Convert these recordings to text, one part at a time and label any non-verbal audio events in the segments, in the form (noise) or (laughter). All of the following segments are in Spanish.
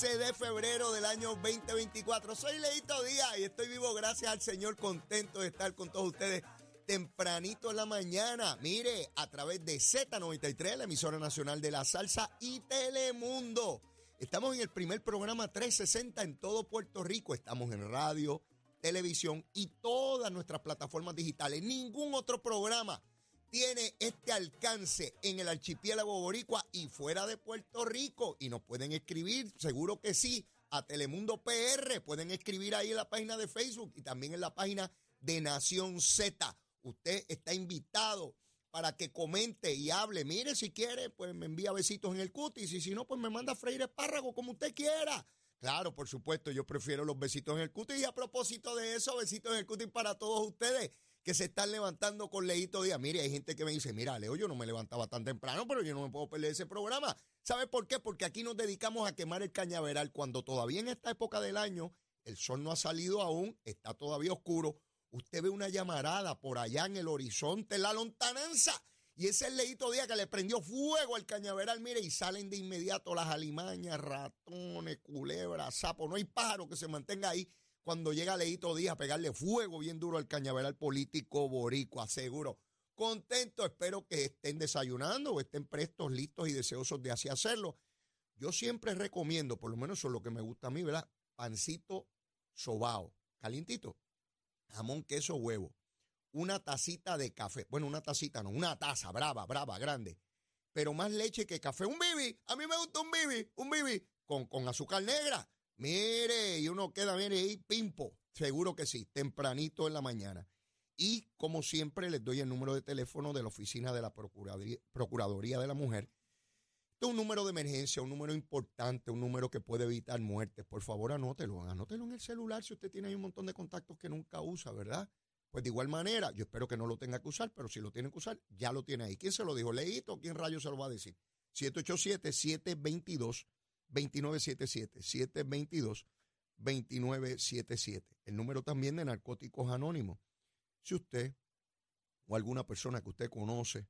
15 de febrero del año 2024. Soy Leito Díaz y estoy vivo gracias al Señor, contento de estar con todos ustedes tempranito en la mañana. Mire, a través de Z93, la emisora nacional de la salsa y Telemundo. Estamos en el primer programa 360 en todo Puerto Rico. Estamos en radio, televisión y todas nuestras plataformas digitales. Ningún otro programa tiene este alcance en el archipiélago boricua y fuera de Puerto Rico. Y nos pueden escribir, seguro que sí, a Telemundo PR. Pueden escribir ahí en la página de Facebook y también en la página de Nación Z. Usted está invitado para que comente y hable. Mire, si quiere, pues me envía besitos en el cutis y si no, pues me manda a freír espárrago como usted quiera. Claro, por supuesto, yo prefiero los besitos en el cutis y a propósito de eso, besitos en el cutis para todos ustedes que se están levantando con Leito Díaz. Mire, hay gente que me dice, mira, Leo, yo no me levantaba tan temprano, pero yo no me puedo perder ese programa. ¿Sabe por qué? Porque aquí nos dedicamos a quemar el cañaveral cuando todavía en esta época del año el sol no ha salido aún, está todavía oscuro. Usted ve una llamarada por allá en el horizonte, la lontananza. Y ese es el Leito Díaz que le prendió fuego al cañaveral, mire, y salen de inmediato las alimañas, ratones, culebras, sapos. No hay pájaro que se mantenga ahí cuando llega Leito Díaz a pegarle fuego bien duro al cañaveral político boricua, seguro. Contento, espero que estén desayunando o estén prestos, listos y deseosos de así hacerlo. Yo siempre recomiendo, por lo menos eso es lo que me gusta a mí, ¿verdad? Pancito sobao, calientito, jamón, queso, huevo, una tacita de café. Bueno, una tacita no, una taza, brava, brava, grande. Pero más leche que café. Un bibi, a mí me gusta un bibi, un bibi con, con azúcar negra. Mire, y uno queda, mire, ahí pimpo. Seguro que sí, tempranito en la mañana. Y como siempre, les doy el número de teléfono de la oficina de la Procuraduría, Procuraduría de la Mujer. Este es un número de emergencia, un número importante, un número que puede evitar muertes. Por favor, anótelo. Anótelo en el celular si usted tiene ahí un montón de contactos que nunca usa, ¿verdad? Pues de igual manera, yo espero que no lo tenga que usar, pero si lo tiene que usar, ya lo tiene ahí. ¿Quién se lo dijo? ¿Leíto? ¿Quién rayo se lo va a decir? 787-722-2977. 722-2977. El número también de Narcóticos Anónimos. Si usted o alguna persona que usted conoce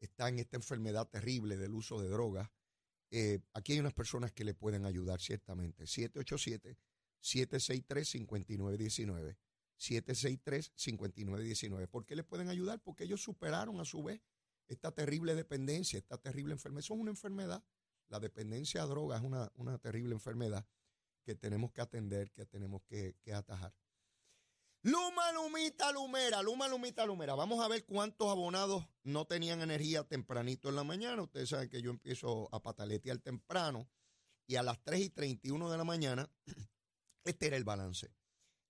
está en esta enfermedad terrible del uso de drogas, eh, aquí hay unas personas que le pueden ayudar ciertamente. 787-763-5919. 763-5919. ¿Por qué les pueden ayudar? Porque ellos superaron a su vez esta terrible dependencia, esta terrible enfermedad. Eso es una enfermedad. La dependencia a drogas es una, una terrible enfermedad que tenemos que atender, que tenemos que, que atajar. Luma, Lumita, Lumera, Luma, Lumita, Lumera. Vamos a ver cuántos abonados no tenían energía tempranito en la mañana. Ustedes saben que yo empiezo a pataletear temprano y a las 3 y 31 de la mañana, (clears throat) este era el balance.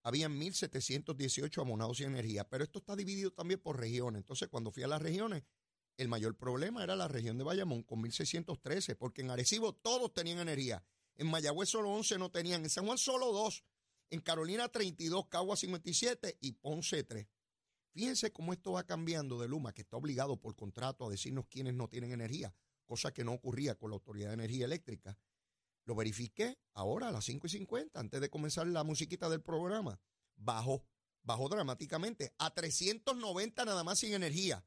Habían 1.718 abonados sin energía, pero esto está dividido también por regiones. Entonces, cuando fui a las regiones, el mayor problema era la región de Bayamón con 1.613, porque en Arecibo todos tenían energía. En Mayagüez solo 11 no tenían, en San Juan solo 2, en Carolina 32, Cagua 57 y Ponce 3. Fíjense cómo esto va cambiando de Luma, que está obligado por contrato a decirnos quiénes no tienen energía, cosa que no ocurría con la Autoridad de Energía Eléctrica. Lo verifiqué ahora a las 5 y 50, antes de comenzar la musiquita del programa. Bajó, bajó dramáticamente a 390 nada más sin energía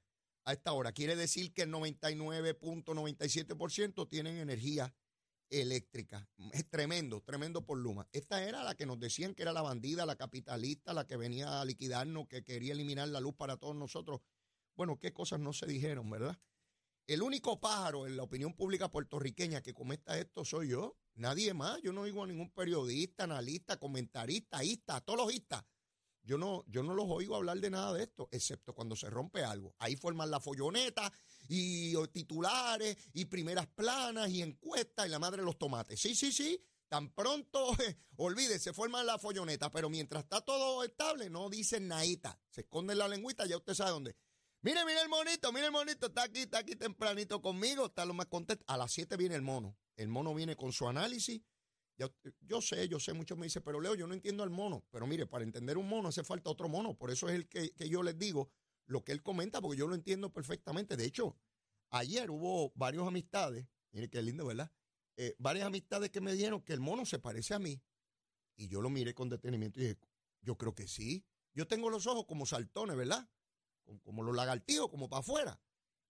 a esta hora. Quiere decir que el 99.97% tienen energía eléctrica. Es tremendo, tremendo por Luma. Esta era la que nos decían que era la bandida, la capitalista, la que venía a liquidarnos, que quería eliminar la luz para todos nosotros. Bueno, qué cosas no se dijeron, ¿verdad? El único pájaro en la opinión pública puertorriqueña que cometa esto soy yo. Nadie más. Yo no oigo a ningún periodista, analista, comentarista, ista, todos Yo no, yo no los oigo hablar de nada de esto, excepto cuando se rompe algo. Ahí forman la folloneta y titulares y primeras planas y encuestas y la madre de los tomates. Sí, sí, sí. Tan pronto, (laughs) olvídese, se forman la folloneta, pero mientras está todo estable, no dicen naita. Se esconde la lengüita, ya usted sabe dónde. Mire, mire el monito, mire el monito, está aquí, está aquí tempranito conmigo, está lo más contento. A las 7 viene el mono. El mono viene con su análisis. Yo, sé, yo sé, muchos me dicen, pero Leo, yo no entiendo al mono. Pero mire, para entender un mono hace falta otro mono. Por eso es el que, que yo les digo lo que él comenta, porque yo lo entiendo perfectamente. De hecho, ayer hubo varias amistades, mire qué lindo, ¿verdad? Eh, varias amistades que me dijeron que el mono se parece a mí. Y yo lo miré con detenimiento y dije, yo creo que sí. Yo tengo los ojos como saltones, ¿verdad? Como, los lagartijos, como para afuera.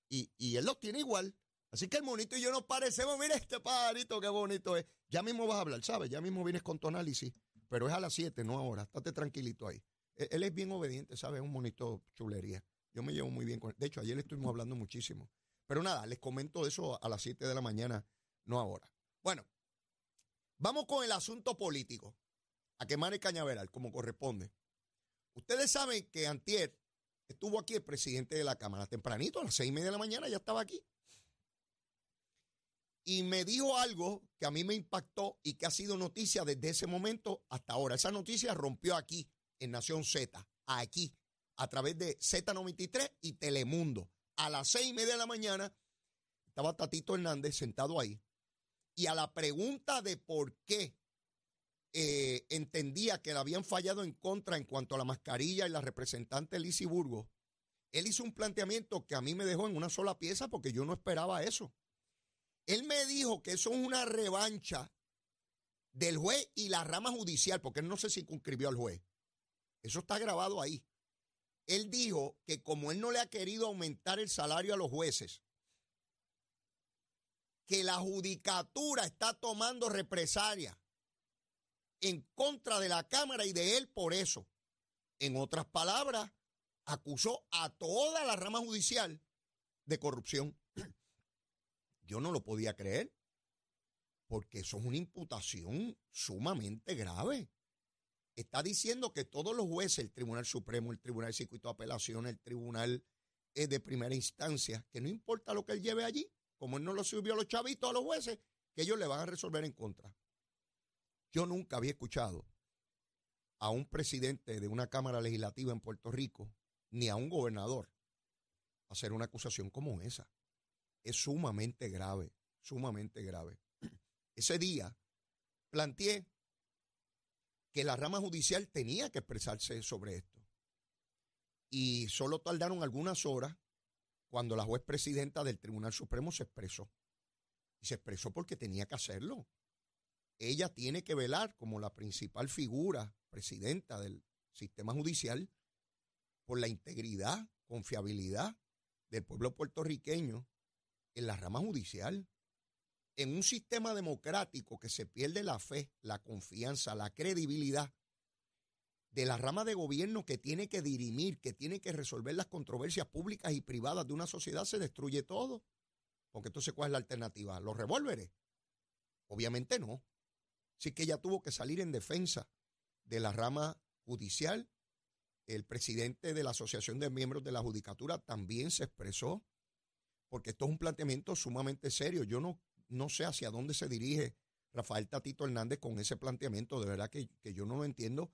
Y, y él los tiene igual. Así que el monito y yo nos parecemos. Mira este pajarito, qué bonito es. Ya mismo vas a hablar, ¿sabes? Ya mismo vienes con tu análisis. Pero es a las 7, no ahora. Estate tranquilito ahí. Él, es bien obediente, ¿sabes? Es un monito chulería. Yo me llevo muy bien con él. De hecho, ayer le estuvimos hablando muchísimo. Pero nada, les comento eso a las 7 de la mañana, no ahora. Bueno, vamos con el asunto político. A quemar el cañaveral, como corresponde. Ustedes saben que Antier estuvo aquí el presidente de la Cámara tempranito, a las seis y media de la mañana, ya estaba aquí. Y me dijo algo que a mí me impactó y que ha sido noticia desde ese momento hasta ahora. Esa noticia rompió aquí, en Nación Z, aquí, a través de Z93 y Telemundo. A las seis y media de la mañana estaba Tatito Hernández sentado ahí. Y a la pregunta de por qué eh, entendía que le habían fallado en contra en cuanto a la mascarilla y la representante Lizy Burgos, él hizo un planteamiento que a mí me dejó en una sola pieza porque yo no esperaba eso. Él me dijo que eso es una revancha del juez y la rama judicial, porque él no se circunscribió al juez. Eso está grabado ahí. Él dijo que como él no le ha querido aumentar el salario a los jueces, que la judicatura está tomando represalia en contra de la Cámara y de él por eso. En otras palabras, acusó a toda la rama judicial de corrupción. Yo no lo podía creer, porque eso es una imputación sumamente grave. Está diciendo que todos los jueces, el Tribunal Supremo, el Tribunal de Circuito de Apelación, el Tribunal eh, de Primera Instancia, que no importa lo que él lleve allí, como él no lo subió a los chavitos, a los jueces, que ellos le van a resolver en contra. Yo nunca había escuchado a un presidente de una Cámara Legislativa en Puerto Rico, ni a un gobernador, hacer una acusación como esa. Es sumamente grave, sumamente grave. Ese día planteé que la rama judicial tenía que expresarse sobre esto. Y solo tardaron algunas horas cuando la juez presidenta del Tribunal Supremo se expresó. Y se expresó porque tenía que hacerlo ella tiene que velar como la principal figura presidenta del sistema judicial por la integridad, confiabilidad del pueblo puertorriqueño en la rama judicial. En un sistema democrático que se pierde la fe, la confianza, la credibilidad de la rama de gobierno que tiene que dirimir, que tiene que resolver las controversias públicas y privadas de una sociedad, se destruye todo. Porque entonces, ¿cuál es la alternativa? ¿Los revólveres? Obviamente no. Así que ella tuvo que salir en defensa de la rama judicial. El presidente de la Asociación de Miembros de la Judicatura también se expresó, porque esto es un planteamiento sumamente serio. Yo no, no sé hacia dónde se dirige Rafael Tatito Hernández con ese planteamiento. De verdad que, yo no lo entiendo,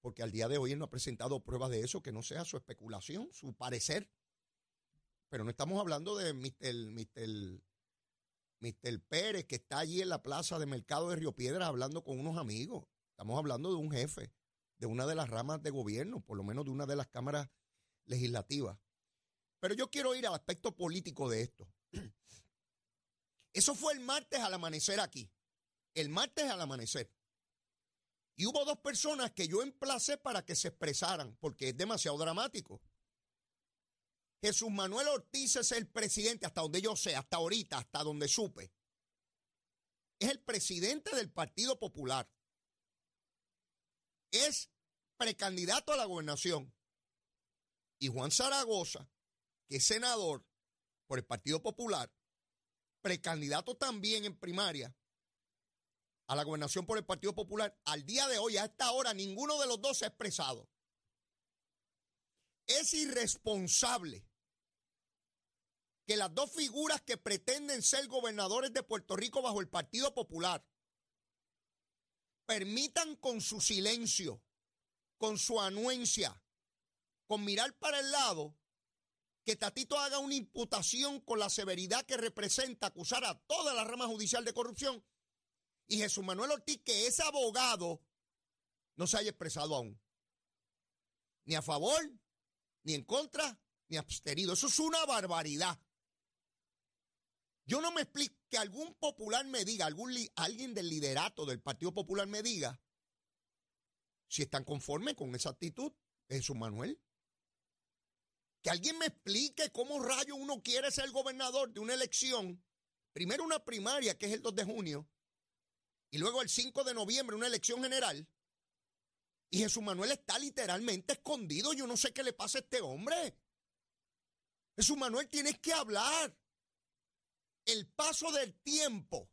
porque al día de hoy él no ha presentado pruebas de eso, que no sea su especulación, su parecer. Pero no estamos hablando de Mr. Mr. Mr. Pérez, que está allí en la plaza de Mercado de Río Piedra hablando con unos amigos. Estamos hablando de un jefe de una de las ramas de gobierno, por lo menos de una de las cámaras legislativas. Pero yo quiero ir al aspecto político de esto. (clears throat) Eso fue el martes al amanecer aquí. El martes al amanecer. Y hubo dos personas que yo emplacé para que se expresaran, porque es demasiado dramático. Jesús Manuel Ortiz es el presidente, hasta donde yo sé, hasta ahorita, hasta donde supe. Es el presidente del Partido Popular. Es precandidato a la gobernación. Y Juan Zaragoza, que es senador por el Partido Popular, precandidato también en primaria a la gobernación por el Partido Popular, al día de hoy, a esta hora, ninguno de los dos se ha expresado. Es irresponsable que las dos figuras que pretenden ser gobernadores de Puerto Rico bajo el Partido Popular permitan con su silencio, con su anuencia, con mirar para el lado, que Tatito haga una imputación con la severidad que representa acusar a toda la rama judicial de corrupción y Jesús Manuel Ortiz, que es abogado, no se haya expresado aún. Ni a favor, ni en contra, ni abstenido. Eso es una barbaridad. Yo no me explico que algún popular me diga, algún alguien del liderato del Partido Popular me diga si están conformes con esa actitud Jesús Manuel. Que alguien me explique cómo rayo uno quiere ser gobernador de una elección. Primero una primaria, que es el 2 de junio, y luego el 5 de noviembre una elección general. Y Jesús Manuel está literalmente escondido. Yo no sé qué le pasa a este hombre. Jesús Manuel, tienes que hablar. El paso del tiempo,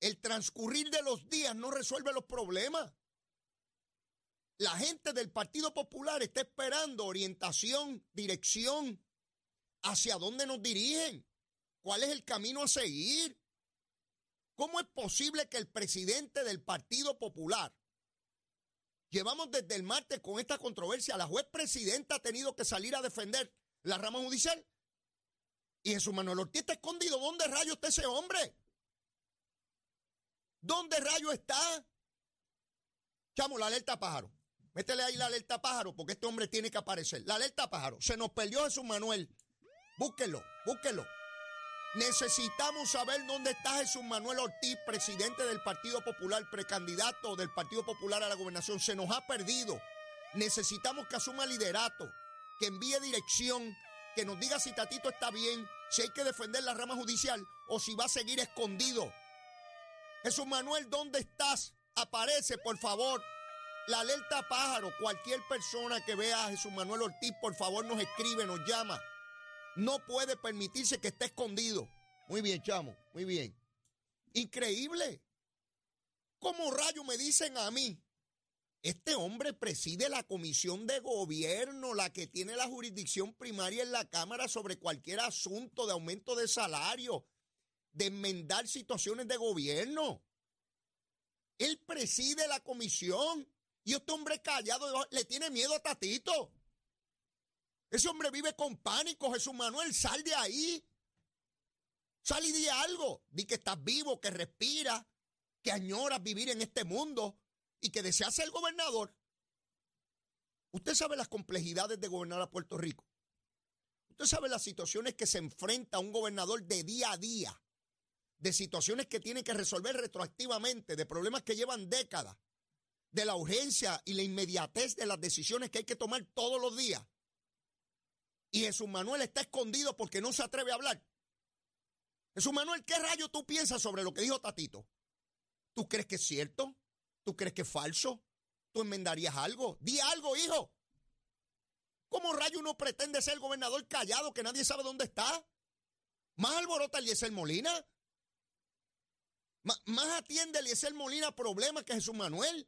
el transcurrir de los días no resuelve los problemas. La gente del Partido Popular está esperando orientación, dirección, hacia dónde nos dirigen, cuál es el camino a seguir. ¿Cómo es posible que el presidente del Partido Popular, llevamos desde el martes con esta controversia, la juez presidenta ha tenido que salir a defender la rama judicial? Y Jesús Manuel Ortiz está escondido. ¿Dónde rayo está ese hombre? ¿Dónde rayo está? Chamo, la alerta pájaro. Métele ahí la alerta pájaro porque este hombre tiene que aparecer. La alerta pájaro. Se nos perdió Jesús Manuel. Búsquelo, búsquelo. Necesitamos saber dónde está Jesús Manuel Ortiz, presidente del Partido Popular, precandidato del Partido Popular a la gobernación. Se nos ha perdido. Necesitamos que asuma liderato, que envíe dirección, que nos diga si Tatito está bien, si hay que defender la rama judicial o si va a seguir escondido. Jesús Manuel, ¿dónde estás? Aparece, por favor. La alerta pájaro, cualquier persona que vea a Jesús Manuel Ortiz, por favor nos escribe, nos llama. No puede permitirse que esté escondido. Muy bien, chamo, muy bien. Increíble. ¿Cómo rayo me dicen a mí? Este hombre preside la comisión de gobierno, la que tiene la jurisdicción primaria en la Cámara sobre cualquier asunto de aumento de salario, de enmendar situaciones de gobierno. Él preside la comisión y este hombre callado le tiene miedo a Tatito. Ese hombre vive con pánico, Jesús Manuel, sal de ahí. Sal y di algo. Di que estás vivo, que respiras, que añoras vivir en este mundo y que deseas ser gobernador. Usted sabe las complejidades de gobernar a Puerto Rico. Usted sabe las situaciones que se enfrenta un gobernador de día a día, de situaciones que tiene que resolver retroactivamente, de problemas que llevan décadas de la urgencia y la inmediatez de las decisiones que hay que tomar todos los días. Y Jesús Manuel está escondido porque no se atreve a hablar. Jesús Manuel, ¿qué rayo tú piensas sobre lo que dijo Tatito? ¿Tú crees que es cierto? ¿Tú crees que es falso? ¿Tú enmendarías algo? Di algo, hijo. ¿Cómo rayo uno pretende ser gobernador callado que nadie sabe dónde está? ¿Más alborota Eliezer Molina? ¿Más atiende Eliezer Molina problemas que Jesús Manuel?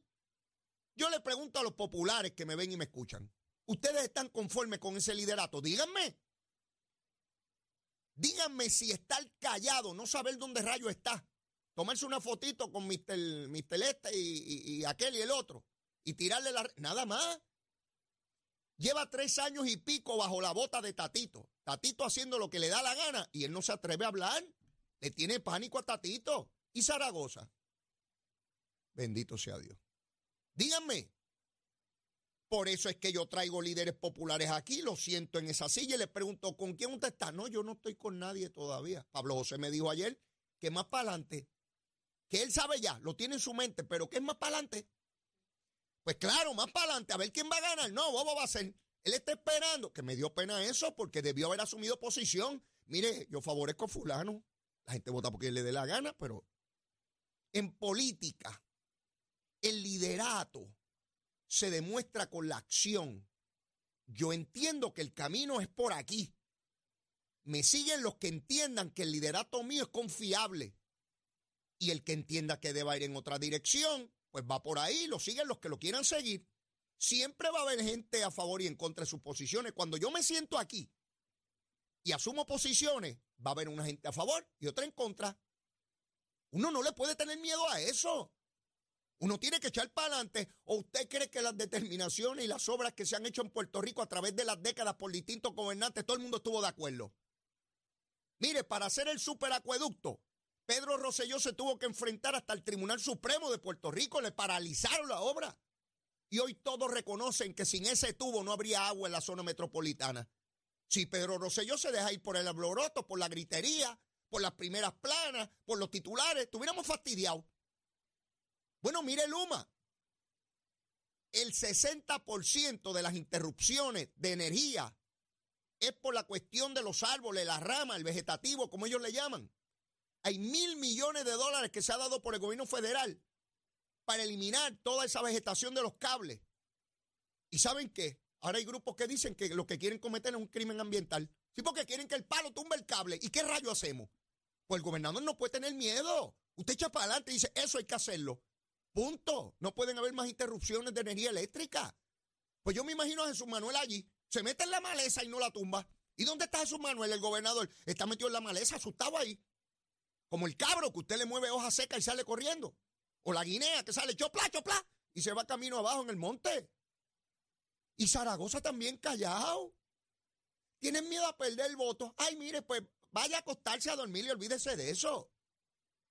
Yo le pregunto a los populares que me ven y me escuchan, ¿ustedes están conformes con ese liderato? Díganme. Díganme si estar callado, no saber dónde rayo está, tomarse una fotito con Mr. Este y, y, aquel y el otro y tirarle la... Nada más. Lleva tres años y pico bajo la bota de Tatito. Tatito haciendo lo que le da la gana y él no se atreve a hablar. Le tiene pánico a Tatito. ¿Y Zaragoza? Bendito sea Dios. Díganme. Por eso es que yo traigo líderes populares aquí, lo siento en esa silla y le pregunto, ¿con quién usted está? No, yo no estoy con nadie todavía. Pablo José me dijo ayer que más para adelante, que él sabe ya, lo tiene en su mente, pero que es más para adelante. Pues claro, más para adelante, a ver quién va a ganar. No, Bobo va a ser. Él está esperando, que me dio pena eso porque debió haber asumido posición. Mire, yo favorezco a fulano. La gente vota porque le dé la gana, pero en política, el liderato se demuestra con la acción. Yo entiendo que el camino es por aquí. Me siguen los que entiendan que el liderato mío es confiable. Y el que entienda que deba ir en otra dirección, pues va por ahí, lo siguen los que lo quieran seguir. Siempre va a haber gente a favor y en contra de sus posiciones. Cuando yo me siento aquí y asumo posiciones, va a haber una gente a favor y otra en contra. Uno no le puede tener miedo a eso. Uno tiene que echar para adelante. ¿O usted cree que las determinaciones y las obras que se han hecho en Puerto Rico a través de las décadas por distintos gobernantes, todo el mundo estuvo de acuerdo? Mire, para hacer el superacueducto, Pedro Rosselló se tuvo que enfrentar hasta el Tribunal Supremo de Puerto Rico, le paralizaron la obra. Y hoy todos reconocen que sin ese tubo no habría agua en la zona metropolitana. Si Pedro Rosselló se deja ir por el abloroto, por la gritería, por las primeras planas, por los titulares, estuviéramos fastidiados. Bueno, mire Luma. El 60% de las interrupciones de energía es por la cuestión de los árboles, las ramas, el vegetativo, como ellos le llaman. Hay mil millones de dólares que se ha dado por el gobierno federal para eliminar toda esa vegetación de los cables. ¿Y saben qué? Ahora hay grupos que dicen que lo que quieren cometer es un crimen ambiental. Sí, porque quieren que el palo tumbe el cable. ¿Y qué rayo hacemos? Pues el gobernador no puede tener miedo. Usted echa para adelante y dice, eso hay que hacerlo. Punto. No pueden haber más interrupciones de energía eléctrica. Pues yo me imagino a Jesús Manuel allí. Se mete en la maleza y no la tumba. ¿Y dónde está Jesús Manuel, el gobernador? Está metido en la maleza, asustado ahí. Como el cabro que usted le mueve hoja seca y sale corriendo. O la guinea que sale chopla, chopla. Y se va camino abajo en el monte. Y Zaragoza también callado. Tienen miedo a perder el voto. Ay, mire, pues vaya a acostarse a dormir y olvídese de eso.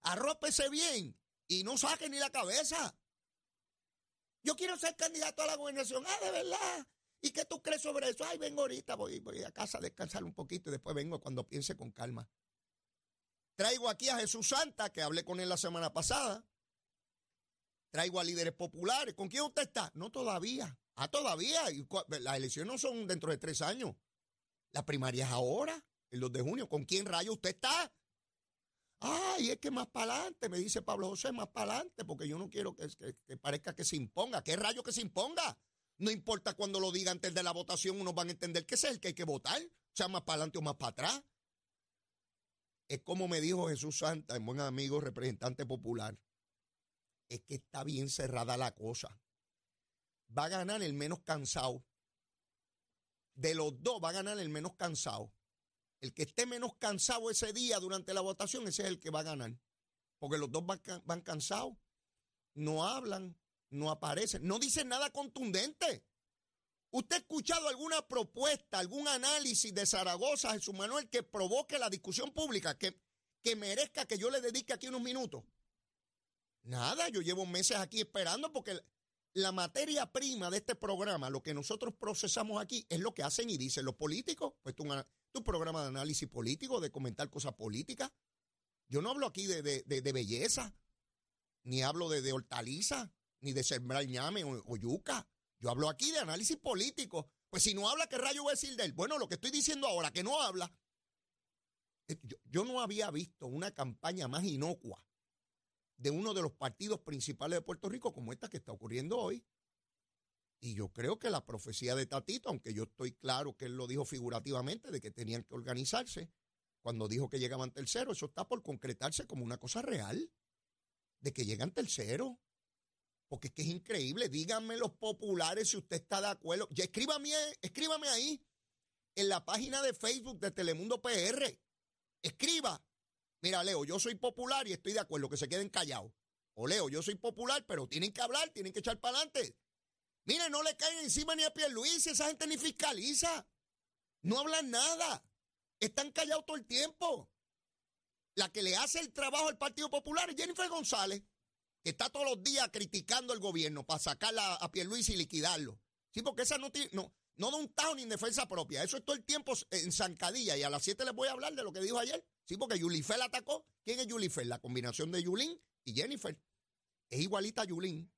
Arrópese bien y no saque ni la cabeza. Yo quiero ser candidato a la gobernación. Ah, de verdad. ¿Y qué tú crees sobre eso? Ay, vengo ahorita, voy, a casa a descansar un poquito y después vengo cuando piense con calma. Traigo aquí a Jesús Santa, que hablé con él la semana pasada. Traigo a líderes populares. ¿Con quién usted está? No todavía. Ah, todavía. Las elecciones no son dentro de tres años. La primaria es ahora, el 2 de junio. ¿Con quién rayo usted está? Ay, es que más para adelante, me dice Pablo José, más para adelante, porque yo no quiero que, que- que parezca que se imponga. ¿Qué rayo que se imponga? No importa cuando lo diga antes de la votación, unos van a entender que es el que hay que votar, sea más para adelante o más para atrás. Es como me dijo Jesús Santa, el buen amigo representante popular. Es que está bien cerrada la cosa. Va a ganar el menos cansado. De los dos va a ganar el menos cansado. El que esté menos cansado ese día durante la votación, ese es el que va a ganar. Porque los dos van, ca- van cansados. No hablan, no aparecen, no dicen nada contundente. ¿Usted ha escuchado alguna propuesta, algún análisis de Zaragoza, Jesús Manuel, que provoque la discusión pública, que, que merezca que yo le dedique aquí unos minutos? Nada, yo llevo meses aquí esperando porque la materia prima de este programa, lo que nosotros procesamos aquí, es lo que hacen y dicen los políticos. Pues tu, tu programa de análisis político, de comentar cosas políticas. Yo no hablo aquí de, de- de- belleza, ni hablo de, hortaliza, ni de sembrar ñame o, o yuca. Yo hablo aquí de análisis político. Pues si no habla, ¿qué rayo voy a decir de él? Bueno, lo que estoy diciendo ahora, que no habla. Eh, Yo, yo no había visto una campaña más inocua de uno de los partidos principales de Puerto Rico como esta que está ocurriendo hoy. Y yo creo que la profecía de Tatito, aunque yo estoy claro que él lo dijo figurativamente de que tenían que organizarse, cuando dijo que llegaban tercero, eso está por concretarse como una cosa real, de que llegan tercero. Porque es que es increíble. Díganme los populares si usted está de acuerdo. Ya escríbame, escríbame ahí en la página de Facebook de Telemundo PR. Escriba. Mira, Leo, yo soy popular y estoy de acuerdo, que se queden callados. O Leo, yo soy popular, pero tienen que hablar, tienen que echar para adelante. Mire, no le caen encima ni a Pierluisi, esa gente ni fiscaliza. No hablan nada. Están callados todo el tiempo. La que le hace el trabajo al Partido Popular es Jennifer González, que está todos los días criticando al gobierno para sacarla a Pierluisi y liquidarlo. Sí, porque esa no tiene, no, no da un tajo ni en defensa propia. Eso es todo el tiempo en zancadilla. Y a las 7 les voy a hablar de lo que dijo ayer. Sí, porque Yulifer la atacó. ¿Quién es Yulifer? La combinación de Yulín y Jennifer. Es igualita a Yulín.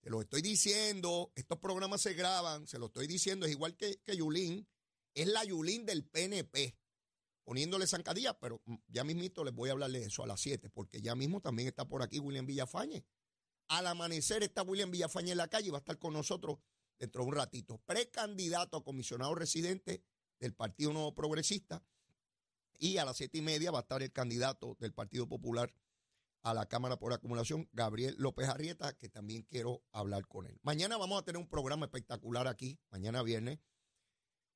Te lo estoy diciendo, estos programas se graban, se lo estoy diciendo, es igual que, que Yulín, es la Yulín del PNP, poniéndole zancadilla, pero ya mismito les voy a hablar de eso a las 7, porque ya mismo también está por aquí William Villafañe. Al amanecer está William Villafañe en la calle y va a estar con nosotros dentro de un ratito. Precandidato a comisionado residente del Partido Nuevo Progresista. Y a las siete y media va a estar el candidato del Partido Popular a la Cámara por Acumulación, Gabriel López Arrieta, que también quiero hablar con él. Mañana vamos a tener un programa espectacular aquí, mañana viernes,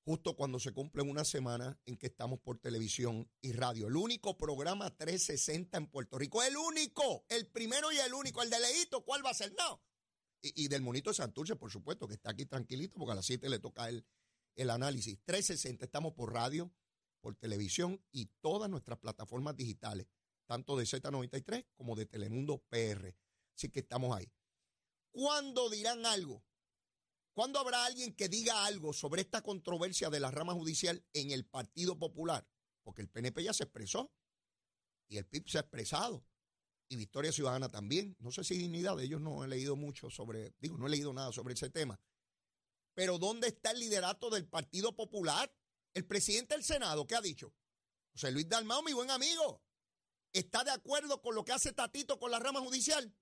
justo cuando se cumple una semana en que estamos por televisión y radio. El único programa 360 en Puerto Rico, el único, el primero y el único, el de Leito, ¿cuál va a ser? No. Y, del monito de Santurce, por supuesto, que está aquí tranquilito, porque a las 7 le toca el, el análisis. 360, estamos por radio, por televisión y todas nuestras plataformas digitales, tanto de Z93 como de Telemundo PR. Así que estamos ahí. ¿Cuándo dirán algo? ¿Cuándo habrá alguien que diga algo sobre esta controversia de la rama judicial en el Partido Popular? Porque el PNP ya se expresó y el PIB se ha expresado y Victoria Ciudadana también. No sé si dignidad de ellos no he leído mucho sobre, digo, no he leído nada sobre ese tema. Pero ¿dónde está el liderato del Partido Popular? El presidente del Senado, ¿qué ha dicho? José Luis Dalmao, mi buen amigo, está de acuerdo con lo que hace Tatito con la rama judicial,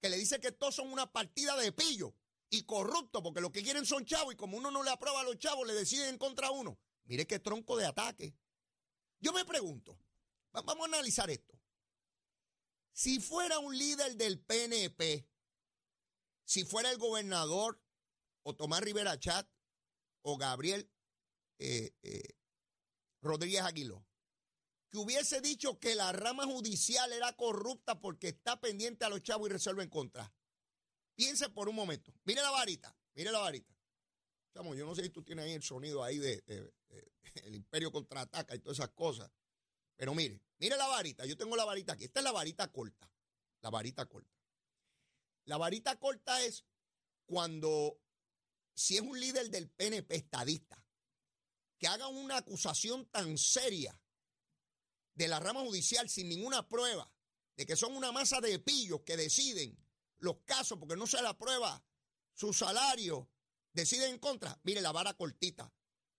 que le dice que todos son una partida de pillo y corrupto, porque lo que quieren son chavos y como uno no le aprueba a los chavos, le deciden contra uno. Mire qué tronco de ataque. Yo me pregunto, va- vamos a analizar esto. Si fuera un líder del PNP, si fuera el gobernador o Tomás Rivera Chat o Gabriel eh, eh, Rodríguez Aguiló, que hubiese dicho que la rama judicial era corrupta porque está pendiente a los chavos y resuelve en contra. Piense por un momento. Mire la varita, mire la varita. Chamo, yo no sé si tú tienes ahí el sonido ahí de, (laughs) el imperio contraataca y todas esas cosas. Pero mire, mire la varita. Yo tengo la varita aquí. Esta es la varita corta. La varita corta. La varita corta es cuando, si es un líder del PNP estadista, que haga una acusación tan seria de la rama judicial sin ninguna prueba, de que son una masa de pillos que deciden los casos porque no se la prueba su salario, deciden en contra. Mire, la vara cortita.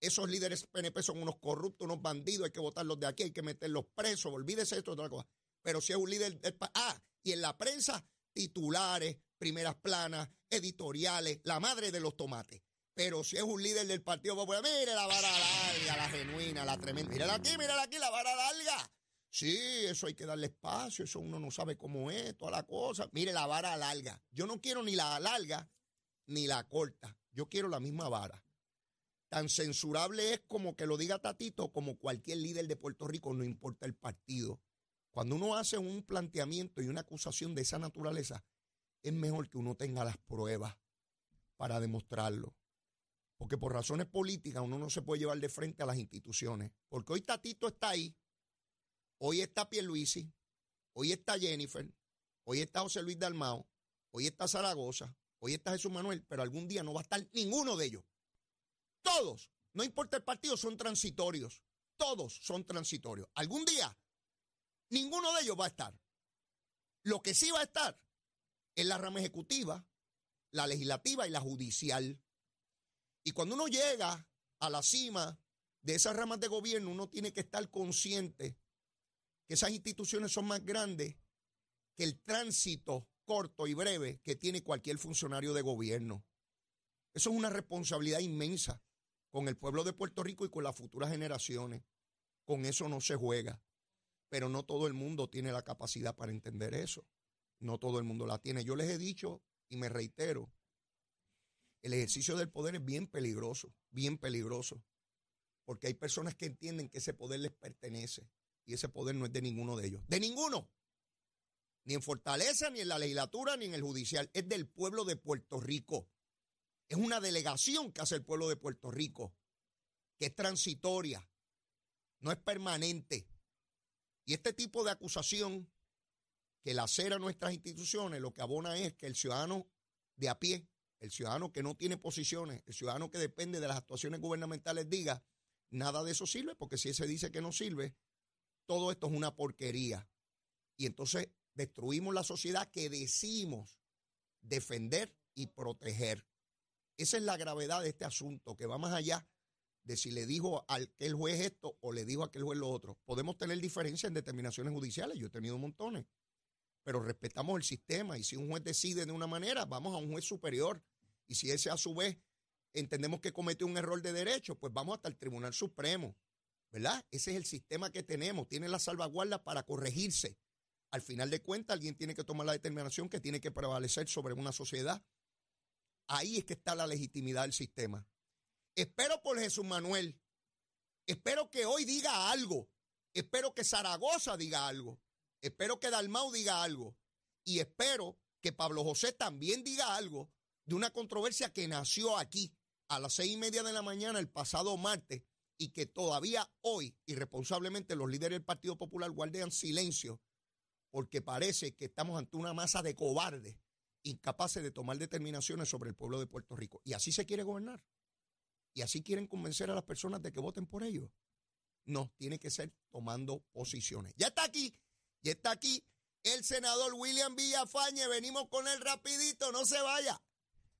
Esos líderes PNP son unos corruptos, unos bandidos, hay que votarlos de aquí, hay que meterlos presos, olvídese de esto, otra cosa. Pero si es un líder del pa- Ah, y en la prensa, titulares, primeras planas, editoriales, la madre de los tomates. Pero si es un líder del Partido Popular, mire la vara larga, la genuina, la tremenda. Mírala aquí, mírala aquí, la vara larga. Sí, eso hay que darle espacio, eso uno no sabe cómo es, toda la cosa. Mire la vara larga. Yo no quiero ni la larga ni la corta. Yo quiero la misma vara. Tan censurable es como que lo diga Tatito, como cualquier líder de Puerto Rico, no importa el partido. Cuando uno hace un planteamiento y una acusación de esa naturaleza, es mejor que uno tenga las pruebas para demostrarlo. Porque por razones políticas uno no se puede llevar de frente a las instituciones. Porque hoy Tatito está ahí, hoy está Pierluisi, hoy está Jennifer, hoy está José Luis Dalmao, hoy está Zaragoza, hoy está Jesús Manuel, pero algún día no va a estar ninguno de ellos. Todos, no importa el partido, son transitorios. Todos son transitorios. Algún día, ninguno de ellos va a estar. Lo que sí va a estar es la rama ejecutiva, la legislativa y la judicial. Y cuando uno llega a la cima de esas ramas de gobierno, uno tiene que estar consciente que esas instituciones son más grandes que el tránsito corto y breve que tiene cualquier funcionario de gobierno. Eso es una responsabilidad inmensa con el pueblo de Puerto Rico y con las futuras generaciones. Con eso no se juega. Pero no todo el mundo tiene la capacidad para entender eso. No todo el mundo la tiene. Yo les he dicho y me reitero, el ejercicio del poder es bien peligroso, bien peligroso. Porque hay personas que entienden que ese poder les pertenece y ese poder no es de ninguno de ellos. De ninguno. Ni en Fortaleza, ni en la legislatura, ni en el judicial. Es del pueblo de Puerto Rico. Es una delegación que hace el pueblo de Puerto Rico, que es transitoria, no es permanente. Y este tipo de acusación que lacera nuestras instituciones, lo que abona es que el ciudadano de a pie, el ciudadano que no tiene posiciones, el ciudadano que depende de las actuaciones gubernamentales diga, nada de eso sirve, porque si ese dice que no sirve, todo esto es una porquería. Y entonces destruimos la sociedad que decimos defender y proteger. Esa es la gravedad de este asunto, que va más allá de si le dijo a aquel juez esto o le dijo a aquel juez lo otro. Podemos tener diferencias en determinaciones judiciales, yo he tenido montones, pero respetamos el sistema y si un juez decide de una manera, vamos a un juez superior. Y si ese a su vez entendemos que cometió un error de derecho, pues vamos hasta el Tribunal Supremo, ¿verdad? Ese es el sistema que tenemos, tiene la salvaguarda para corregirse. Al final de cuentas, alguien tiene que tomar la determinación que tiene que prevalecer sobre una sociedad. Ahí es que está la legitimidad del sistema. Espero por Jesús Manuel. Espero que hoy diga algo. Espero que Zaragoza diga algo. Espero que Dalmau diga algo. Y espero que Pablo José también diga algo de una controversia que nació aquí a las seis y media de la mañana el pasado martes y que todavía hoy, irresponsablemente, los líderes del Partido Popular guardan silencio porque parece que estamos ante una masa de cobardes incapaces de tomar determinaciones sobre el pueblo de Puerto Rico. Y así se quiere gobernar. Y así quieren convencer a las personas de que voten por ellos. No, tiene que ser tomando posiciones. Ya está aquí, ya está aquí el senador William Villafañe. Venimos con él rapidito, no se vaya.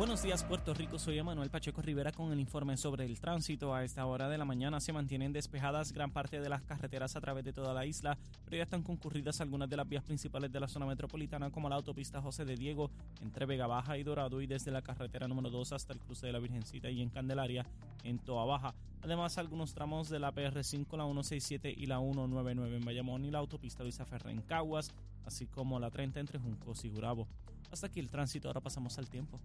Buenos días Puerto Rico, soy Emanuel Pacheco Rivera con el informe sobre el tránsito. A esta hora de la mañana se mantienen despejadas gran parte de las carreteras a través de toda la isla, pero ya están concurridas algunas de las vías principales de la zona metropolitana como la autopista José de Diego entre Vega Baja y Dorado y desde la carretera número 2 hasta el cruce de la Virgencita y en Candelaria en Toa Baja. Además algunos tramos de la PR5, la 167 y la 199 en Bayamón y la autopista Luisa Ferrer en Caguas, así como la 30 entre Juncos y Gurabo. Hasta aquí el tránsito, ahora pasamos al tiempo.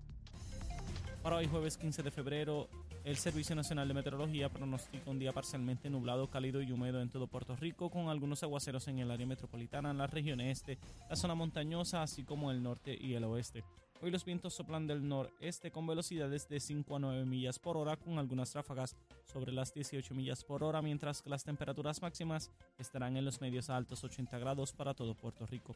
Para hoy jueves 15 de febrero, el Servicio Nacional de Meteorología pronostica un día parcialmente nublado, cálido y húmedo en todo Puerto Rico, con algunos aguaceros en el área metropolitana, en la región este, la zona montañosa, así como el norte y el oeste. Hoy los vientos soplan del noreste con velocidades de 5 a 9 millas por hora, con algunas ráfagas sobre las 18 millas por hora, mientras que las temperaturas máximas estarán en los medios altos 80 grados para todo Puerto Rico.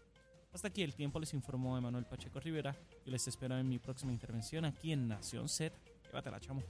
Hasta aquí el tiempo, les informó Emanuel Pacheco Rivera. Yo les espero en mi próxima intervención aquí en Nación Z. Llévatela, chamo.